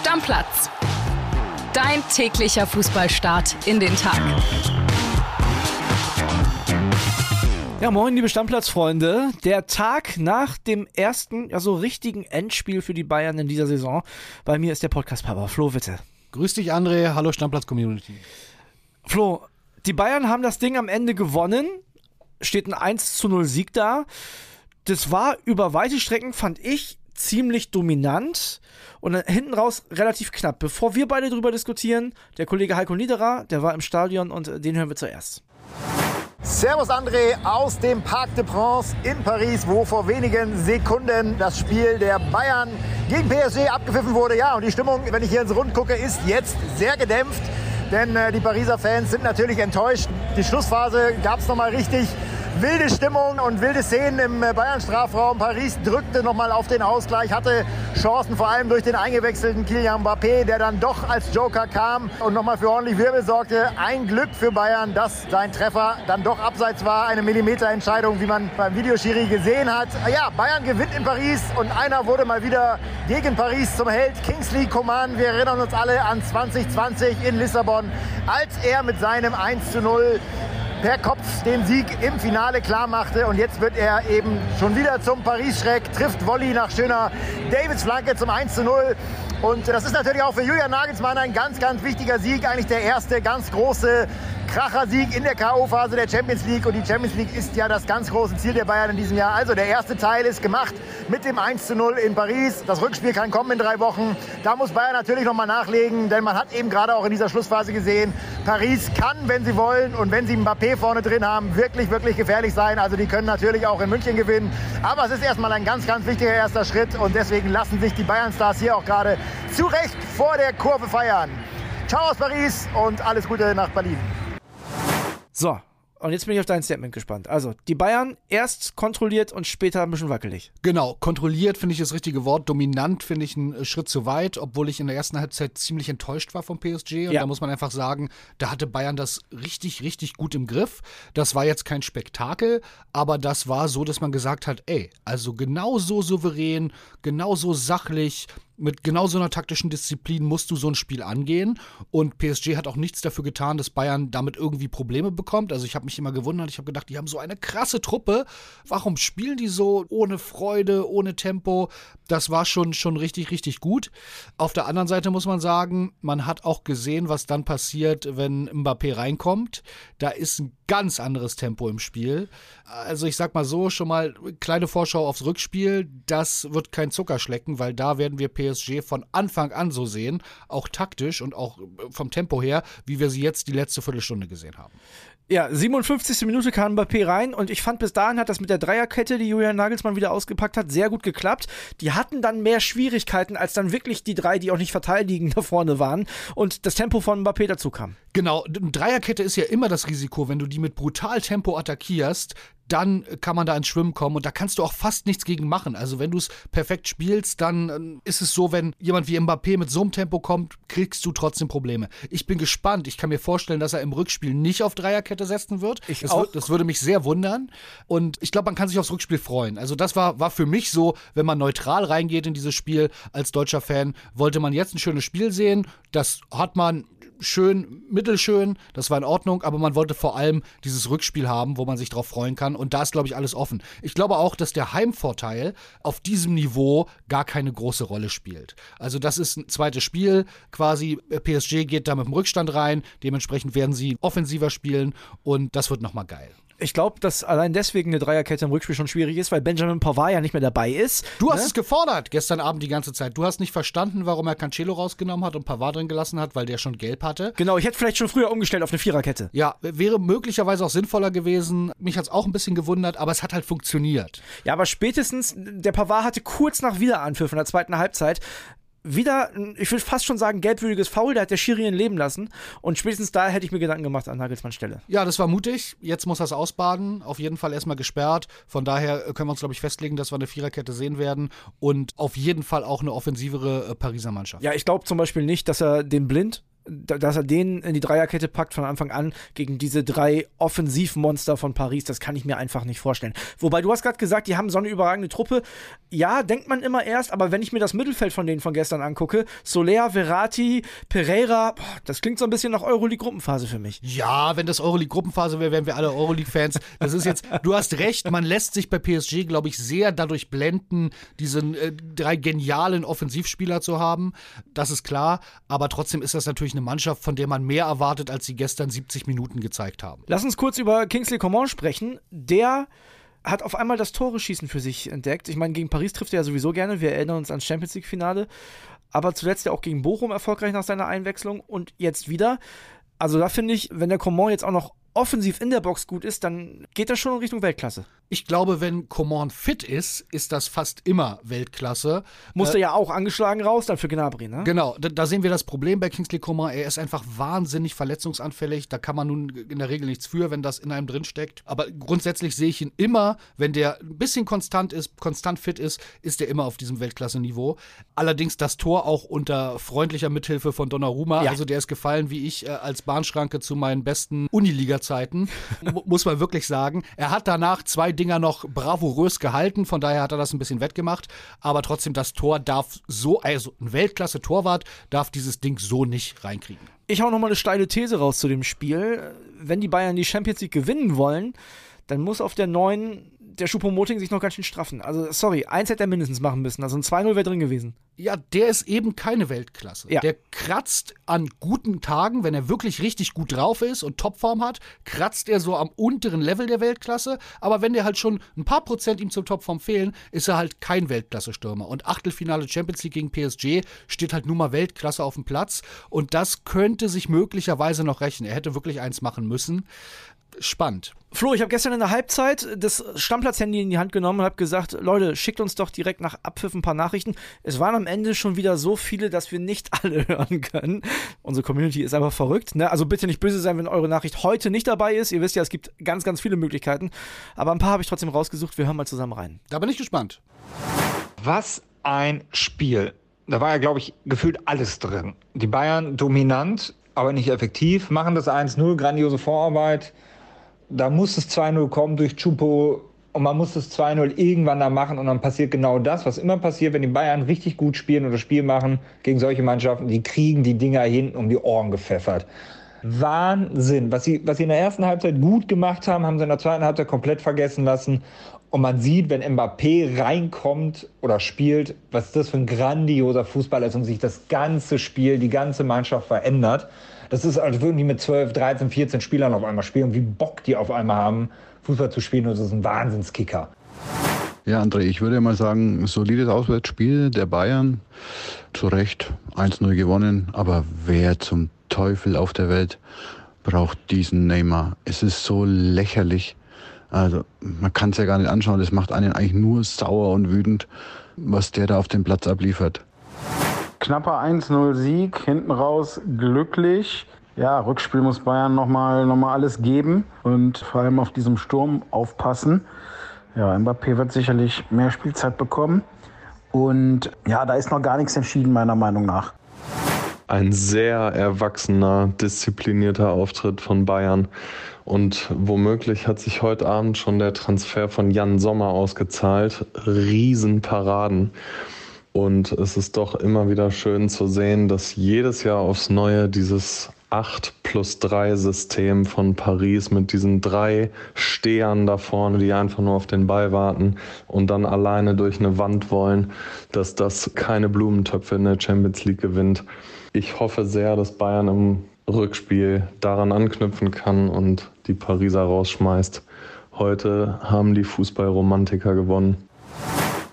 Stammplatz. Dein täglicher Fußballstart in den Tag. Ja, moin, liebe Stammplatzfreunde. Der Tag nach dem ersten, ja so richtigen Endspiel für die Bayern in dieser Saison. Bei mir ist der Podcast-Papa. Flo, bitte. Grüß dich, André. Hallo, Stammplatz-Community. Flo, die Bayern haben das Ding am Ende gewonnen. Steht ein 1 zu 0 Sieg da. Das war über weite Strecken, fand ich, ziemlich dominant und dann hinten raus relativ knapp. Bevor wir beide darüber diskutieren, der Kollege Heiko Niederer, der war im Stadion und den hören wir zuerst. Servus André aus dem Parc de Prince in Paris, wo vor wenigen Sekunden das Spiel der Bayern gegen PSG abgepfiffen wurde. Ja, und die Stimmung, wenn ich hier ins Rund gucke, ist jetzt sehr gedämpft, denn äh, die Pariser Fans sind natürlich enttäuscht. Die Schlussphase gab es nochmal richtig wilde Stimmung und wilde Szenen im äh, Bayern-Strafraum. Paris drückte nochmal auf den Ausgleich, hatte Chancen, vor allem durch den eingewechselten Kilian Mbappé, der dann doch als Joker kam und nochmal für ordentlich Wirbel sorgte. Ein Glück für Bayern, dass sein Treffer dann doch abseits war. Eine Millimeterentscheidung, wie man beim Videoschiri gesehen hat. Ja, Bayern gewinnt in Paris und einer wurde mal wieder gegen Paris zum Held. Kingsley Coman, wir erinnern uns alle an 2020 in Lissabon, als er mit seinem 1 zu 0 per Kopf den Sieg im Finale klar machte. Und jetzt wird er eben schon wieder zum Paris-Schreck, trifft Volley nach schöner Davids Flanke zum 1 zu 0. Und das ist natürlich auch für Julian Nagelsmann ein ganz, ganz wichtiger Sieg. Eigentlich der erste ganz große Kracher-Sieg in der K.O.-Phase der Champions League. Und die Champions League ist ja das ganz große Ziel der Bayern in diesem Jahr. Also der erste Teil ist gemacht mit dem 1 zu 0 in Paris. Das Rückspiel kann kommen in drei Wochen. Da muss Bayern natürlich nochmal nachlegen, denn man hat eben gerade auch in dieser Schlussphase gesehen, Paris kann, wenn sie wollen und wenn sie Mbappé vorne drin haben, wirklich, wirklich gefährlich sein. Also die können natürlich auch in München gewinnen. Aber es ist erstmal ein ganz, ganz wichtiger erster Schritt und deswegen lassen sich die Bayern-Stars hier auch gerade zu Recht vor der Kurve feiern. Ciao aus Paris und alles Gute nach Berlin. So, und jetzt bin ich auf dein Statement gespannt. Also, die Bayern erst kontrolliert und später ein bisschen wackelig. Genau, kontrolliert finde ich das richtige Wort. Dominant finde ich einen Schritt zu weit, obwohl ich in der ersten Halbzeit ziemlich enttäuscht war vom PSG. Und ja. da muss man einfach sagen, da hatte Bayern das richtig, richtig gut im Griff. Das war jetzt kein Spektakel, aber das war so, dass man gesagt hat, ey, also genauso souverän, genauso sachlich, mit genau so einer taktischen Disziplin musst du so ein Spiel angehen. Und PSG hat auch nichts dafür getan, dass Bayern damit irgendwie Probleme bekommt. Also ich habe mich immer gewundert, ich habe gedacht, die haben so eine krasse Truppe. Warum spielen die so ohne Freude, ohne Tempo? Das war schon, schon richtig, richtig gut. Auf der anderen Seite muss man sagen, man hat auch gesehen, was dann passiert, wenn Mbappé reinkommt. Da ist ein ganz anderes Tempo im Spiel. Also ich sag mal so, schon mal kleine Vorschau aufs Rückspiel. Das wird kein Zuckerschlecken, weil da werden wir PSG PSG von Anfang an so sehen, auch taktisch und auch vom Tempo her, wie wir sie jetzt die letzte Viertelstunde gesehen haben. Ja, 57. Minute kam Mbappé rein und ich fand bis dahin hat das mit der Dreierkette, die Julian Nagelsmann wieder ausgepackt hat, sehr gut geklappt. Die hatten dann mehr Schwierigkeiten als dann wirklich die drei, die auch nicht verteidigen, da vorne waren und das Tempo von Mbappé dazu kam. Genau, Dreierkette ist ja immer das Risiko, wenn du die mit brutal Tempo attackierst, dann kann man da ins Schwimmen kommen und da kannst du auch fast nichts gegen machen. Also wenn du es perfekt spielst, dann ähm, ist es so, wenn jemand wie Mbappé mit so einem Tempo kommt, kriegst du trotzdem Probleme. Ich bin gespannt. Ich kann mir vorstellen, dass er im Rückspiel nicht auf Dreierkette setzen wird. Ich das, auch. das würde mich sehr wundern. Und ich glaube, man kann sich aufs Rückspiel freuen. Also das war, war für mich so, wenn man neutral reingeht in dieses Spiel als deutscher Fan, wollte man jetzt ein schönes Spiel sehen. Das hat man schön, mittelschön, das war in Ordnung, aber man wollte vor allem dieses Rückspiel haben, wo man sich drauf freuen kann. Und da ist, glaube ich, alles offen. Ich glaube auch, dass der Heimvorteil auf diesem Niveau gar keine große Rolle spielt. Also, das ist ein zweites Spiel quasi. PSG geht da mit dem Rückstand rein. Dementsprechend werden sie offensiver spielen und das wird nochmal geil. Ich glaube, dass allein deswegen eine Dreierkette im Rückspiel schon schwierig ist, weil Benjamin Pavard ja nicht mehr dabei ist. Du hast ne? es gefordert gestern Abend die ganze Zeit. Du hast nicht verstanden, warum er Cancelo rausgenommen hat und Pavard drin gelassen hat, weil der schon gelb hatte. Genau, ich hätte vielleicht schon früher umgestellt auf eine Viererkette. Ja, wäre möglicherweise auch sinnvoller gewesen. Mich hat es auch ein bisschen gewundert, aber es hat halt funktioniert. Ja, aber spätestens, der Pavard hatte kurz nach Wiederanpfiff in der zweiten Halbzeit wieder, ich würde fast schon sagen, gelbwürdiges Foul, da hat der Schiri ihn leben lassen. Und spätestens da hätte ich mir Gedanken gemacht an Nagelsmanns Stelle. Ja, das war mutig. Jetzt muss er es ausbaden. Auf jeden Fall erstmal gesperrt. Von daher können wir uns, glaube ich, festlegen, dass wir eine Viererkette sehen werden. Und auf jeden Fall auch eine offensivere äh, Pariser Mannschaft. Ja, ich glaube zum Beispiel nicht, dass er den Blind dass er den in die Dreierkette packt von Anfang an gegen diese drei Offensivmonster von Paris, das kann ich mir einfach nicht vorstellen. Wobei du hast gerade gesagt, die haben so eine überragende Truppe. Ja, denkt man immer erst, aber wenn ich mir das Mittelfeld von denen von gestern angucke, Soler, Verratti, Pereira, boah, das klingt so ein bisschen nach Euroleague-Gruppenphase für mich. Ja, wenn das Euroleague-Gruppenphase wäre, wären wir alle Euroleague-Fans. Das ist jetzt, du hast recht, man lässt sich bei PSG, glaube ich, sehr dadurch blenden, diese äh, drei genialen Offensivspieler zu haben. Das ist klar, aber trotzdem ist das natürlich eine Mannschaft, von der man mehr erwartet, als sie gestern 70 Minuten gezeigt haben. Lass uns kurz über Kingsley Coman sprechen. Der hat auf einmal das Tore-Schießen für sich entdeckt. Ich meine, gegen Paris trifft er ja sowieso gerne. Wir erinnern uns ans Champions League-Finale. Aber zuletzt ja auch gegen Bochum erfolgreich nach seiner Einwechslung und jetzt wieder. Also da finde ich, wenn der Coman jetzt auch noch offensiv in der Box gut ist, dann geht das schon in Richtung Weltklasse. Ich glaube, wenn Coman fit ist, ist das fast immer Weltklasse. Musste äh, ja auch angeschlagen raus dann für Gnabry, ne? Genau, da, da, sehen wir das Problem bei Kingsley Coman. Er ist einfach wahnsinnig verletzungsanfällig. Da kann man nun in der Regel nichts für, wenn das in einem drin steckt. Aber grundsätzlich sehe ich ihn immer, wenn der ein bisschen konstant ist, konstant fit ist, ist er immer auf diesem Weltklasse-Niveau. Allerdings das Tor auch unter freundlicher Mithilfe von Donnarumma. Ja. Also der ist gefallen wie ich äh, als Bahnschranke zu meinen besten Uniliga-Zeiten. muss man wirklich sagen. Er hat danach zwei Dinger noch bravourös gehalten, von daher hat er das ein bisschen wettgemacht. Aber trotzdem, das Tor darf so, also ein Weltklasse-Torwart darf dieses Ding so nicht reinkriegen. Ich hau nochmal eine steile These raus zu dem Spiel. Wenn die Bayern die Champions League gewinnen wollen, dann muss auf der neuen der Schuppomoting sich noch ganz schön straffen. Also, sorry, eins hätte er mindestens machen müssen. Also ein 2-0 wäre drin gewesen. Ja, der ist eben keine Weltklasse. Ja. Der kratzt an guten Tagen, wenn er wirklich richtig gut drauf ist und Topform hat, kratzt er so am unteren Level der Weltklasse. Aber wenn der halt schon ein paar Prozent ihm zur Topform fehlen, ist er halt kein Weltklasse-Stürmer. Und Achtelfinale Champions League gegen PSG steht halt nun mal Weltklasse auf dem Platz. Und das könnte sich möglicherweise noch rächen. Er hätte wirklich eins machen müssen spannend. Flo, ich habe gestern in der Halbzeit das Stammplatz-Handy in die Hand genommen und habe gesagt, Leute, schickt uns doch direkt nach Abpfiff ein paar Nachrichten. Es waren am Ende schon wieder so viele, dass wir nicht alle hören können. Unsere Community ist einfach verrückt. Ne? Also bitte nicht böse sein, wenn eure Nachricht heute nicht dabei ist. Ihr wisst ja, es gibt ganz, ganz viele Möglichkeiten. Aber ein paar habe ich trotzdem rausgesucht. Wir hören mal zusammen rein. Da bin ich gespannt. Was ein Spiel. Da war ja, glaube ich, gefühlt alles drin. Die Bayern dominant, aber nicht effektiv, machen das 1-0, grandiose Vorarbeit da muss es 2-0 kommen durch Chupo und man muss das 2-0 irgendwann da machen und dann passiert genau das, was immer passiert, wenn die Bayern richtig gut spielen oder Spiel machen gegen solche Mannschaften, die kriegen die Dinger hinten um die Ohren gepfeffert. Wahnsinn. Was sie, was sie in der ersten Halbzeit gut gemacht haben, haben sie in der zweiten Halbzeit komplett vergessen lassen. Und man sieht, wenn Mbappé reinkommt oder spielt, was das für ein grandioser Fußball ist und sich das ganze Spiel, die ganze Mannschaft verändert. Das ist, als würden die mit 12, 13, 14 Spielern auf einmal spielen, wie Bock die auf einmal haben, Fußball zu spielen. Das ist ein Wahnsinnskicker. Ja, André, ich würde mal sagen, solides Auswärtsspiel der Bayern. Zu Recht 1-0 gewonnen. Aber wer zum Teufel auf der Welt braucht diesen Neymar? Es ist so lächerlich. Also man kann es ja gar nicht anschauen. Das macht einen eigentlich nur sauer und wütend, was der da auf dem Platz abliefert knapper 1-0-Sieg, hinten raus glücklich. Ja, Rückspiel muss Bayern nochmal noch mal alles geben und vor allem auf diesem Sturm aufpassen. Ja, Mbappé wird sicherlich mehr Spielzeit bekommen. Und ja, da ist noch gar nichts entschieden, meiner Meinung nach. Ein sehr erwachsener, disziplinierter Auftritt von Bayern. Und womöglich hat sich heute Abend schon der Transfer von Jan Sommer ausgezahlt. Riesenparaden. Und es ist doch immer wieder schön zu sehen, dass jedes Jahr aufs Neue dieses 8 plus 3 System von Paris mit diesen drei Stehern da vorne, die einfach nur auf den Ball warten und dann alleine durch eine Wand wollen, dass das keine Blumentöpfe in der Champions League gewinnt. Ich hoffe sehr, dass Bayern im Rückspiel daran anknüpfen kann und die Pariser rausschmeißt. Heute haben die Fußballromantiker gewonnen.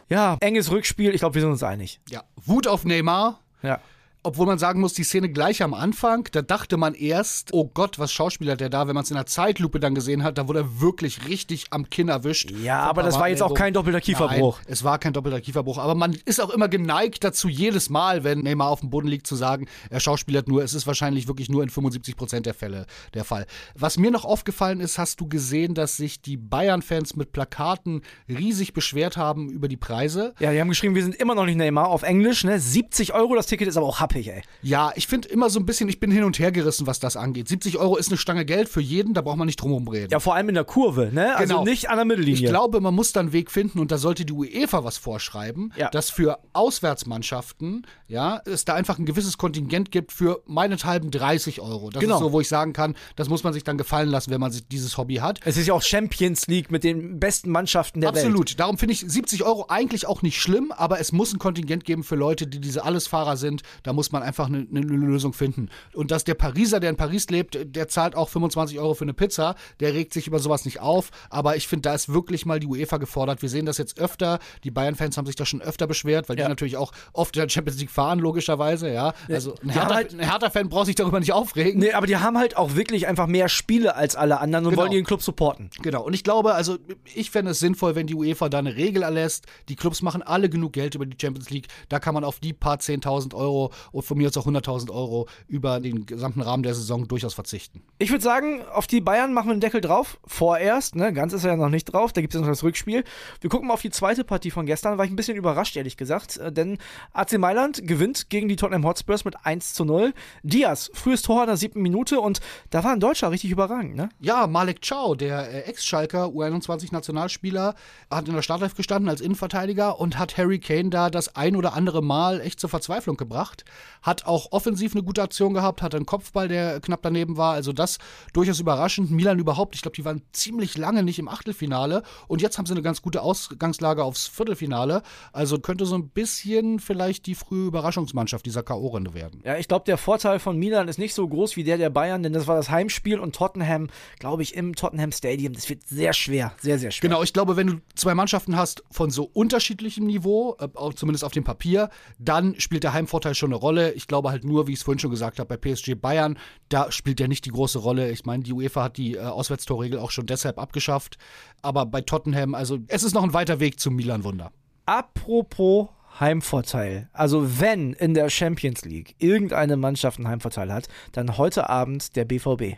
Ja, enges Rückspiel. Ich glaube, wir sind uns einig. Ja, Wut auf Neymar. Ja. Obwohl man sagen muss, die Szene gleich am Anfang, da dachte man erst, oh Gott, was schauspielert der da? Wenn man es in der Zeitlupe dann gesehen hat, da wurde er wirklich richtig am Kinn erwischt. Ja, aber das war jetzt auch kein doppelter Kieferbruch. Nein, es war kein doppelter Kieferbruch. Aber man ist auch immer geneigt dazu, jedes Mal, wenn Neymar auf dem Boden liegt, zu sagen, er schauspielert nur. Es ist wahrscheinlich wirklich nur in 75 Prozent der Fälle der Fall. Was mir noch aufgefallen ist, hast du gesehen, dass sich die Bayern-Fans mit Plakaten riesig beschwert haben über die Preise. Ja, die haben geschrieben, wir sind immer noch nicht Neymar auf Englisch. Ne? 70 Euro das Ticket ist aber auch happig, ey. Ja, ich finde immer so ein bisschen, ich bin hin und her gerissen, was das angeht. 70 Euro ist eine Stange Geld für jeden, da braucht man nicht drum herum reden. Ja, vor allem in der Kurve, ne? Also Genau. nicht an der Mittellinie. Ich glaube, man muss da einen Weg finden und da sollte die UEFA was vorschreiben, Ja. dass für Auswärtsmannschaften, ja, es da einfach ein gewisses Kontingent gibt für meinethalben 30 Euro. Das Genau. ist so, wo ich sagen kann, das muss man sich dann gefallen lassen, wenn man sich dieses Hobby hat. es ist ja auch Champions League mit den besten Mannschaften der Welt. Absolut. Darum finde ich 70 Euro eigentlich auch nicht schlimm, aber es muss ein Kontingent geben für Leute, die diese Allesfahrer sind. Da muss man einfach eine, eine Lösung finden. Und dass der Pariser, der in Paris lebt, der zahlt auch 25 Euro für eine Pizza. Der regt sich über sowas nicht auf. Aber ich finde, da ist wirklich mal die UEFA gefordert. Wir sehen das jetzt öfter. Die Bayern-Fans haben sich da schon öfter beschwert, weil Ja. die natürlich auch oft in der Champions League fahren, logischerweise. Ja, also ein haben Hertha- halt- ein Hertha-Fan braucht sich darüber nicht aufregen. Nee, aber die haben halt auch wirklich einfach mehr Spiele als alle anderen und Genau. wollen ihren Club supporten. Genau, und ich glaube, also ich fände es sinnvoll, wenn die UEFA da eine Regel erlässt. Die Clubs machen alle genug Geld über die Champions League. Da kann man auf die paar 10.000 Euro und von mir aus auch 100.000 Euro über den gesamten Rahmen der Saison durchaus verzichten. Ich würde sagen, auf die Bayern machen wir den Deckel drauf. Vorerst, ne? Ganz ist er ja noch nicht drauf. Da gibt es ja noch das Rückspiel. Wir gucken mal auf die zweite Partie von gestern. War ich ein bisschen überrascht, ehrlich gesagt. Äh, Denn AC Mailand gewinnt gegen die Tottenham Hotspurs mit 1 zu 0. Diaz, frühes Tor in der siebten Minute und da war ein Deutscher richtig überragend, ne? Ja, Malek Chow, der äh, Ex-Schalker U21-Nationalspieler, hat in der Startelf gestanden als Innenverteidiger und hat Harry Kane da das ein oder andere Mal echt zur Verzweiflung gebracht. Hat auch offensiv eine gute Aktion gehabt, hat einen Kopfball, der knapp daneben war. Also das durchaus überraschend. Milan überhaupt, ich glaube, die waren ziemlich lange nicht im Achtelfinale und jetzt haben sie eine ganz gute Ausgangslage aufs Viertelfinale. Also könnte so ein bisschen vielleicht die frühe Überraschungsmannschaft dieser K.O.-Runde werden. Ja, ich glaube, der Vorteil von Milan ist nicht so groß wie der der Bayern, denn das war das Heimspiel und Tottenham, glaube ich, im Tottenham Stadium. Das wird sehr schwer, sehr, sehr schwer. Genau, ich glaube, wenn du zwei Mannschaften hast von so unterschiedlichem Niveau, äh, auch zumindest auf dem Papier, dann spielt der Heimvorteil schon eine Rolle. Ich glaube halt nur, wie ich es vorhin schon gesagt habe, bei PSG Bayern, da spielt der nicht die große Rolle. Ich meine, die UEFA hat die äh, Auswärtstorregel auch schon deshalb abgeschafft. Aber bei Tottenham, also es ist noch ein weiter Weg zum Milan-Wunder. Apropos Heimvorteil. Also wenn in der Champions League irgendeine Mannschaft einen Heimvorteil hat, dann heute Abend der BVB.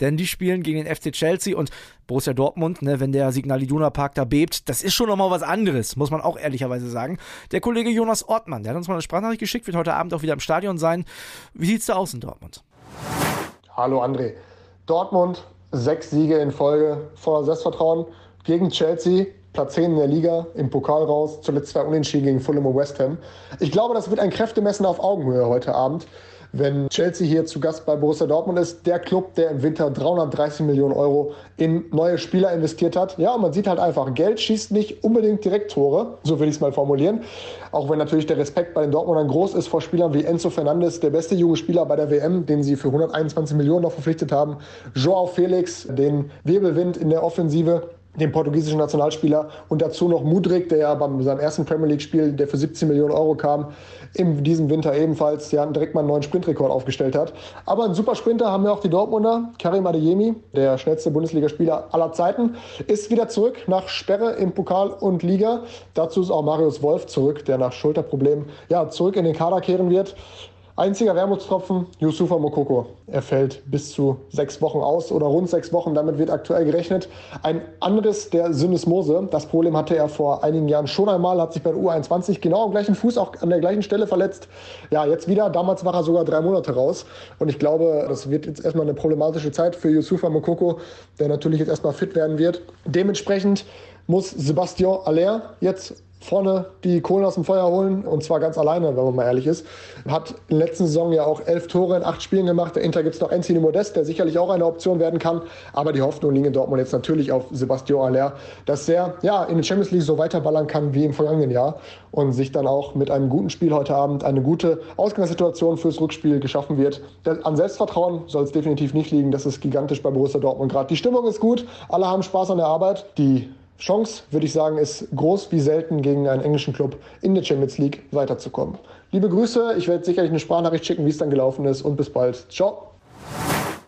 Denn die spielen gegen den FC Chelsea und Borussia Dortmund, ne, wenn der Signal Iduna Park da bebt, das ist schon nochmal was anderes, muss man auch ehrlicherweise sagen. Der Kollege Jonas Ortmann, der hat uns mal eine Sprachnachricht geschickt, wird heute Abend auch wieder im Stadion sein. Wie sieht's da aus in Dortmund? Hallo André. Dortmund, sechs Siege in Folge, voller Selbstvertrauen. Gegen Chelsea, Platz 10 in der Liga, im Pokal raus, zuletzt zwei Unentschieden gegen Fulham und West Ham. Ich glaube, das wird ein Kräftemessen auf Augenhöhe heute Abend. Wenn Chelsea hier zu Gast bei Borussia Dortmund ist, der Club, der im Winter 330 Millionen Euro in neue Spieler investiert hat. Ja, man sieht halt einfach, Geld schießt nicht unbedingt direkt Tore, so will ich es mal formulieren. Auch wenn natürlich der Respekt bei den Dortmundern groß ist vor Spielern wie Enzo Fernandes, der beste junge Spieler bei der WM, den sie für 121 Millionen noch verpflichtet haben. Joao Felix, den Wirbelwind in der Offensive den portugiesischen Nationalspieler und dazu noch Mudrik, der ja beim seinem ersten Premier League-Spiel, der für 17 Millionen Euro kam, in diesem Winter ebenfalls ja, direkt mal einen neuen Sprintrekord aufgestellt hat. Aber einen super Sprinter haben wir auch die Dortmunder. Karim Adeyemi, der schnellste Bundesligaspieler aller Zeiten, ist wieder zurück nach Sperre im Pokal und Liga. Dazu ist auch Marius Wolf zurück, der nach Schulterproblemen ja, zurück in den Kader kehren wird. Einziger Wermutstropfen, Yusufa Mokoko. Er fällt bis zu sechs Wochen aus oder rund sechs Wochen. Damit wird aktuell gerechnet. Ein anderes der Syndesmose. Das Problem hatte er vor einigen Jahren schon einmal, hat sich bei der U21 genau am gleichen Fuß, auch an der gleichen Stelle verletzt. Ja, jetzt wieder. Damals war er sogar drei Monate raus. Und ich glaube, das wird jetzt erstmal eine problematische Zeit für Yusufa Mokoko, der natürlich jetzt erstmal fit werden wird. Dementsprechend muss Sebastian Aller jetzt vorne die Kohlen aus dem Feuer holen und zwar ganz alleine, wenn man mal ehrlich ist. Hat in der letzten Saison ja auch elf Tore in acht Spielen gemacht. Dahinter gibt es noch Anthony Modest, der sicherlich auch eine Option werden kann. Aber die Hoffnung liegt in Dortmund jetzt natürlich auf Sebastian Aller, dass er ja, in der Champions League so weiterballern kann wie im vergangenen Jahr und sich dann auch mit einem guten Spiel heute Abend eine gute Ausgangssituation fürs Rückspiel geschaffen wird. An Selbstvertrauen soll es definitiv nicht liegen. Das ist gigantisch bei Borussia Dortmund gerade. Die Stimmung ist gut, alle haben Spaß an der Arbeit. Die Chance, würde ich sagen, ist groß wie selten gegen einen englischen Club in der Champions League weiterzukommen. Liebe Grüße, ich werde sicherlich eine Sprachnachricht schicken, wie es dann gelaufen ist und bis bald. Ciao.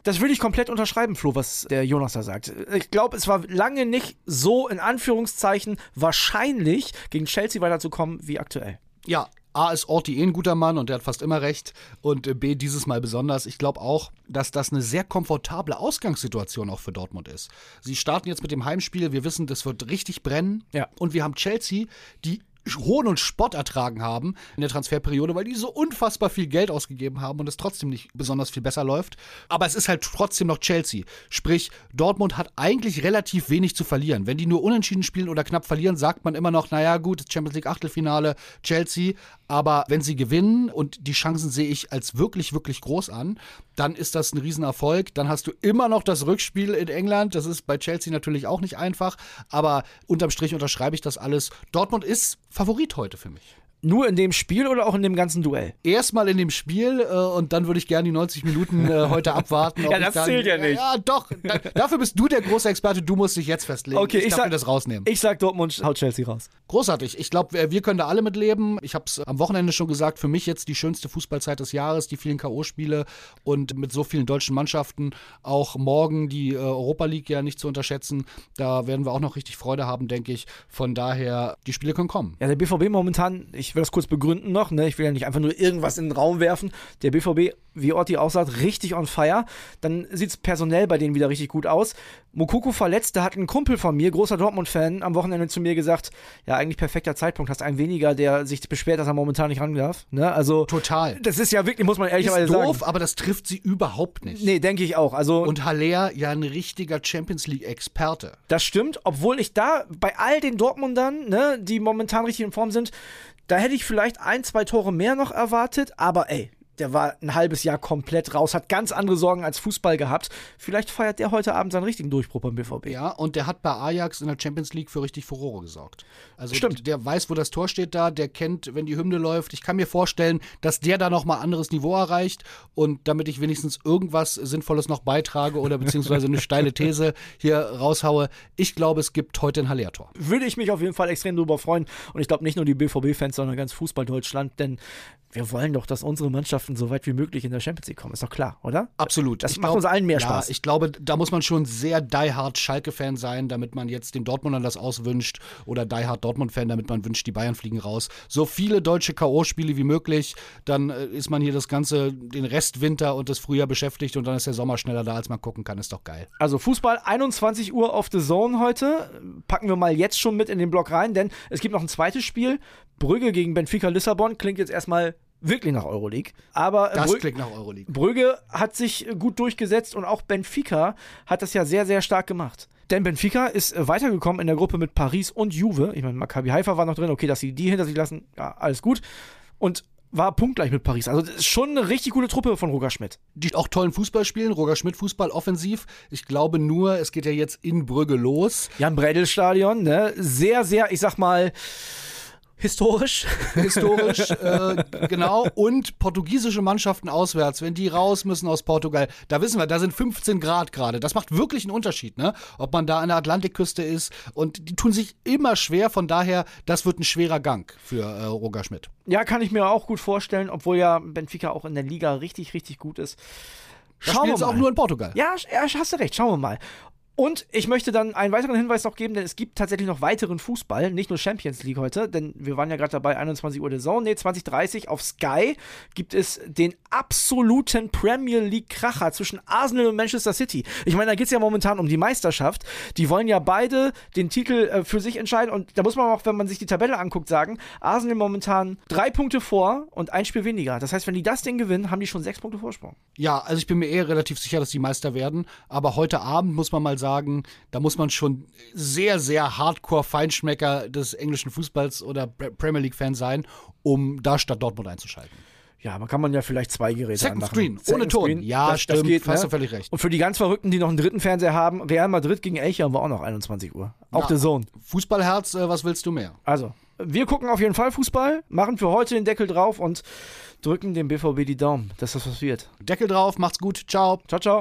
Das würde ich komplett unterschreiben, Flo, was der Jonas da sagt. Ich glaube, es war lange nicht so, in Anführungszeichen, wahrscheinlich gegen Chelsea weiterzukommen wie aktuell. Ja, A ist Orti eh ein guter Mann und der hat fast immer recht. Und äh, B dieses Mal besonders. Ich glaube auch, dass das eine sehr komfortable Ausgangssituation auch für Dortmund ist. Sie starten jetzt mit dem Heimspiel. Wir wissen, das wird richtig brennen. Ja. Und wir haben Chelsea, die Hohn und Spott ertragen haben in der Transferperiode, weil die so unfassbar viel Geld ausgegeben haben und es trotzdem nicht besonders viel besser läuft. Aber es ist halt trotzdem noch Chelsea. Sprich, Dortmund hat eigentlich relativ wenig zu verlieren. Wenn die nur unentschieden spielen oder knapp verlieren, sagt man immer noch, naja gut, Champions League Achtelfinale, Chelsea. Aber wenn sie gewinnen und die Chancen sehe ich als wirklich, wirklich groß an, dann ist das ein Riesenerfolg. Dann hast du immer noch das Rückspiel in England. Das ist bei Chelsea natürlich auch nicht einfach. Aber unterm Strich unterschreibe ich das alles. Dortmund ist Favorit heute für mich. Nur in dem Spiel oder auch in dem ganzen Duell? Erstmal in dem Spiel äh, und dann würde ich gerne die 90 Minuten äh, heute abwarten. ja, das dann, zählt ja nicht. Ja, doch. Da, dafür bist du der große Experte. Du musst dich jetzt festlegen. Okay, ich, ich sag, das rausnehmen. Ich sag Dortmund haut Chelsea raus. Großartig. Ich glaube, wir können da alle mit leben. Ich habe es am Wochenende schon gesagt. Für mich jetzt die schönste Fußballzeit des Jahres, die vielen K.O.-Spiele und mit so vielen deutschen Mannschaften. Auch morgen die äh, Europa League ja nicht zu unterschätzen. Da werden wir auch noch richtig Freude haben, denke ich. Von daher, die Spiele können kommen. Ja, der BVB momentan, ich will das kurz begründen noch, ne? ich will ja nicht einfach nur irgendwas in den Raum werfen. Der BVB, wie Orti auch sagt, richtig on fire. Dann sieht es personell bei denen wieder richtig gut aus. Mokoko verletzt, da hat ein Kumpel von mir, großer Dortmund-Fan, am Wochenende zu mir gesagt, ja, eigentlich perfekter Zeitpunkt, hast einen weniger, der sich beschwert, dass er momentan nicht ran darf. Ne? Also, Total. Das ist ja wirklich, muss man ehrlicherweise ist doof, sagen. aber das trifft sie überhaupt nicht. Nee, denke ich auch. Also, Und Haller ja ein richtiger Champions League-Experte. Das stimmt, obwohl ich da bei all den Dortmundern, ne, die momentan richtig in Form sind, da hätte ich vielleicht ein, zwei Tore mehr noch erwartet, aber ey, der war ein halbes Jahr komplett raus, hat ganz andere Sorgen als Fußball gehabt. Vielleicht feiert der heute Abend seinen richtigen Durchbruch beim BVB. Ja, und der hat bei Ajax in der Champions League für richtig Furore gesorgt. Also Stimmt. der weiß, wo das Tor steht da, der kennt, wenn die Hymne läuft. Ich kann mir vorstellen, dass der da nochmal anderes Niveau erreicht und damit ich wenigstens irgendwas Sinnvolles noch beitrage oder beziehungsweise eine steile These hier raushaue. Ich glaube, es gibt heute ein Haller-Tor. Würde ich mich auf jeden Fall extrem drüber freuen und ich glaube nicht nur die BVB-Fans, sondern ganz Fußball-Deutschland, denn wir wollen doch, dass unsere Mannschaften so weit wie möglich in der Champions League kommen. Ist doch klar, oder? Absolut. Das Ich macht glaub- uns allen mehr ja, Spaß. Ich glaube, da muss man schon sehr die hard Schalke-Fan sein, damit man jetzt den Dortmundern das auswünscht oder die hard Dortmund-Fan, damit man wünscht, die Bayern fliegen raus. So viele deutsche K.O.-Spiele wie möglich, dann äh, ist man hier das ganze, den Restwinter und das Frühjahr beschäftigt und dann ist der Sommer schneller da, als man gucken kann. Ist doch geil. Also Fußball 21 Uhr auf The Zone heute. Packen wir mal jetzt schon mit in den Block rein, denn es gibt noch ein zweites Spiel. Brügge gegen Benfica Lissabon klingt jetzt erstmal wirklich nach Euroleague. Aber äh, Das Brü- klingt nach Euroleague. Brügge hat sich äh, gut durchgesetzt und auch Benfica hat das ja sehr, sehr stark gemacht. Denn Benfica ist äh, weitergekommen in der Gruppe mit Paris und Juve. Ich meine, Maccabi Haifa war noch drin. Okay, dass sie die hinter sich lassen, ja, alles gut. Und war punktgleich mit Paris. Also das ist schon eine richtig gute Truppe von Roger Schmidt. Die auch tollen Fußball spielen, Roger Schmidt Fußball offensiv. Ich glaube nur, es geht ja jetzt in Brügge los. Jan Bredel Stadion, ne? Sehr, sehr, ich sag mal, historisch. historisch, äh, genau. Und portugiesische Mannschaften auswärts, wenn die raus müssen aus Portugal, da wissen wir, da sind 15 Grad gerade. Das macht wirklich einen Unterschied, ne? Ob man da an der Atlantikküste ist. Und die tun sich immer schwer, von daher, das wird ein schwerer Gang für äh, Roger Schmidt. Ja, kann ich mir auch gut vorstellen, obwohl ja Benfica auch in der Liga richtig, richtig gut ist. Das spielen sie auch nur in Portugal. Ja, hast du recht, schauen wir mal. Und ich möchte dann einen weiteren Hinweis noch geben, denn es gibt tatsächlich noch weiteren Fußball, nicht nur Champions League heute, denn wir waren ja gerade dabei, 21 Uhr der Zone, nee, 2030 auf Sky gibt es den absoluten Premier League Kracher zwischen Arsenal und Manchester City. Ich meine, da geht es ja momentan um die Meisterschaft. Die wollen ja beide den Titel äh, für sich entscheiden und da muss man auch, wenn man sich die Tabelle anguckt, sagen, Arsenal momentan drei Punkte vor und ein Spiel weniger. Das heißt, wenn die das Ding gewinnen, haben die schon sechs Punkte Vorsprung. Ja, also ich bin mir eher relativ sicher, dass die Meister werden. Aber heute Abend muss man mal sagen, da muss man schon sehr, sehr Hardcore-Feinschmecker des englischen Fußballs oder Pre- Premier League-Fan sein, um da statt Dortmund einzuschalten. Ja, man kann man ja vielleicht zwei Geräte Second anmachen. Screen, ohne Second Ton. Screen, Ja, das, stimmt, Das geht, hast ne? du völlig recht. Und für die ganz Verrückten, die noch einen dritten Fernseher haben, Real Madrid gegen Elche haben wir auch noch 21 Uhr. Ja. der Zone. Fußballherz, äh, was willst du mehr? Also, wir gucken auf jeden Fall Fußball, machen für heute den Deckel drauf und drücken dem BVB die Daumen, dass das was wird. Deckel drauf, macht's gut, ciao. Ciao, ciao.